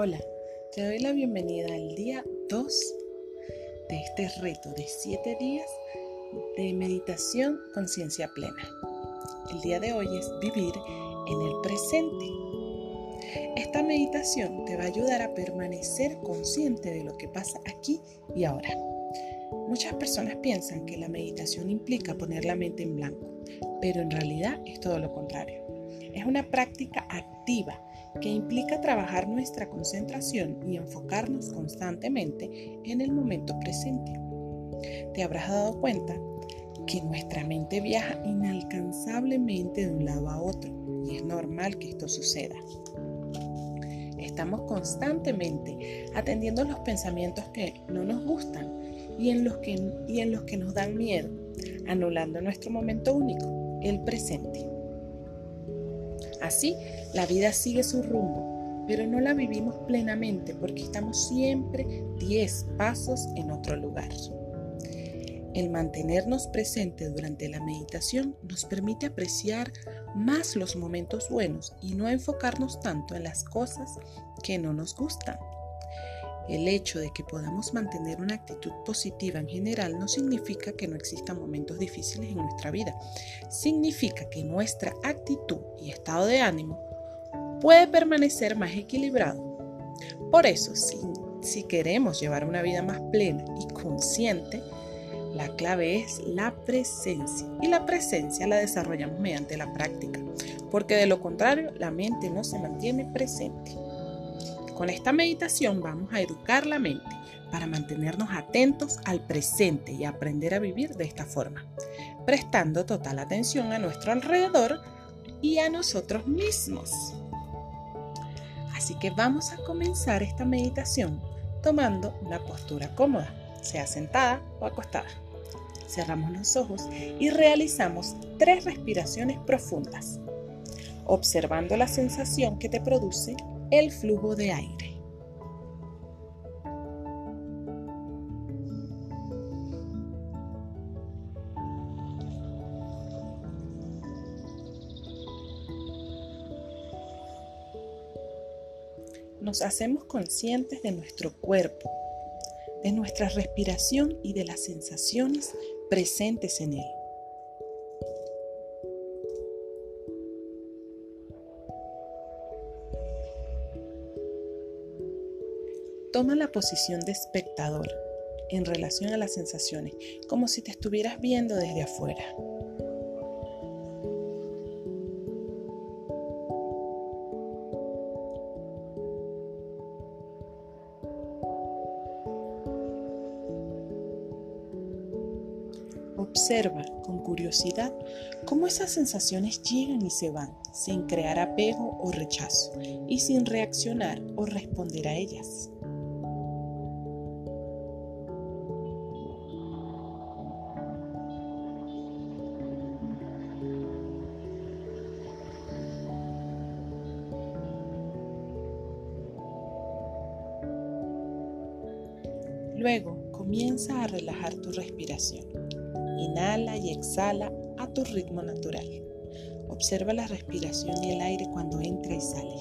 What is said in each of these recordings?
Hola, te doy la bienvenida al día 2 de este reto de 7 días de meditación conciencia plena. El día de hoy es vivir en el presente. Esta meditación te va a ayudar a permanecer consciente de lo que pasa aquí y ahora. Muchas personas piensan que la meditación implica poner la mente en blanco, pero en realidad es todo lo contrario. Es una práctica activa que implica trabajar nuestra concentración y enfocarnos constantemente en el momento presente. Te habrás dado cuenta que nuestra mente viaja inalcanzablemente de un lado a otro y es normal que esto suceda. Estamos constantemente atendiendo los pensamientos que no nos gustan y en los que, y en los que nos dan miedo, anulando nuestro momento único, el presente. Así, la vida sigue su rumbo, pero no la vivimos plenamente porque estamos siempre 10 pasos en otro lugar. El mantenernos presente durante la meditación nos permite apreciar más los momentos buenos y no enfocarnos tanto en las cosas que no nos gustan. El hecho de que podamos mantener una actitud positiva en general no significa que no existan momentos difíciles en nuestra vida. Significa que nuestra actitud y estado de ánimo puede permanecer más equilibrado. Por eso, si, queremos llevar una vida más plena y consciente, la clave es la presencia. Y la presencia la desarrollamos mediante la práctica, porque de lo contrario la mente no se mantiene presente. Con esta meditación vamos a educar la mente para mantenernos atentos al presente y aprender a vivir de esta forma, prestando total atención a nuestro alrededor y a nosotros mismos. Así que vamos a comenzar esta meditación tomando una postura cómoda, sea sentada o acostada. Cerramos los ojos y realizamos tres respiraciones profundas, observando la sensación que te produce el flujo de aire. Nos hacemos conscientes de nuestro cuerpo, de nuestra respiración y de las sensaciones presentes en él. Toma la posición de espectador en relación a las sensaciones, como si te estuvieras viendo desde afuera. Observa con curiosidad cómo esas sensaciones llegan y se van sin crear apego o rechazo y sin reaccionar o responder a ellas. Luego comienza a relajar tu respiración. Inhala y exhala a tu ritmo natural. Observa la respiración y el aire cuando entra y sale.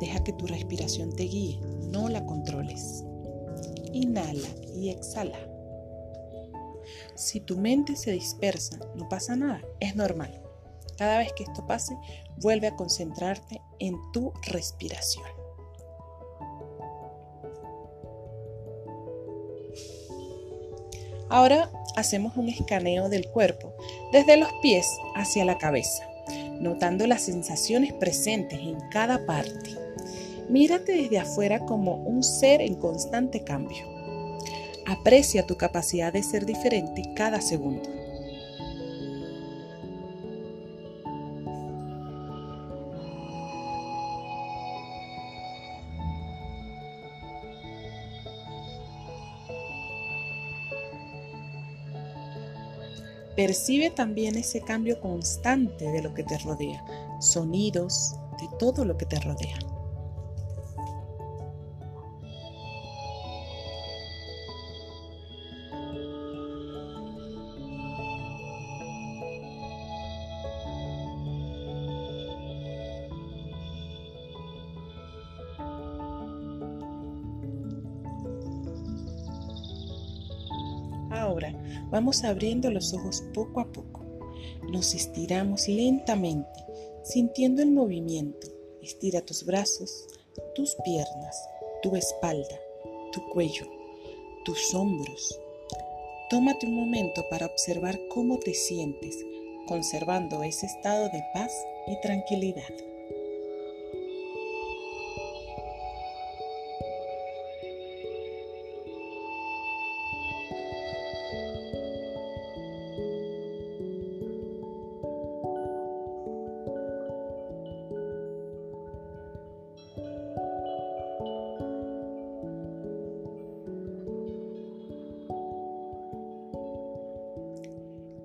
Deja que tu respiración te guíe, no la controles. Inhala y exhala. Si tu mente se dispersa, no pasa nada, es normal. Cada vez que esto pase, vuelve a concentrarte en tu respiración. Ahora hacemos un escaneo del cuerpo desde los pies hacia la cabeza, notando las sensaciones presentes en cada parte. Mírate desde afuera como un ser en constante cambio. Aprecia tu capacidad de ser diferente cada segundo. Percibe también ese cambio constante de lo que te rodea, sonidos, de todo lo que te rodea. Vamos abriendo los ojos poco a poco. Nos estiramos lentamente, sintiendo el movimiento. Estira tus brazos, tus piernas, tu espalda, tu cuello, tus hombros. Tómate un momento para observar cómo te sientes, conservando ese estado de paz y tranquilidad.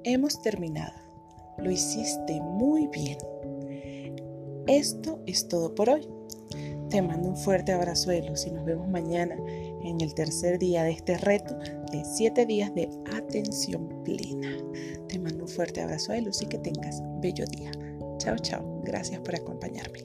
Hemos terminado. Lo hiciste muy bien. Esto es todo por hoy. Te mando un fuerte luz y nos vemos mañana en el tercer día de este reto de siete días de atención plena. Te mando un fuerte abrazo de luz y que tengas bello día. Chao, chao. Gracias por acompañarme.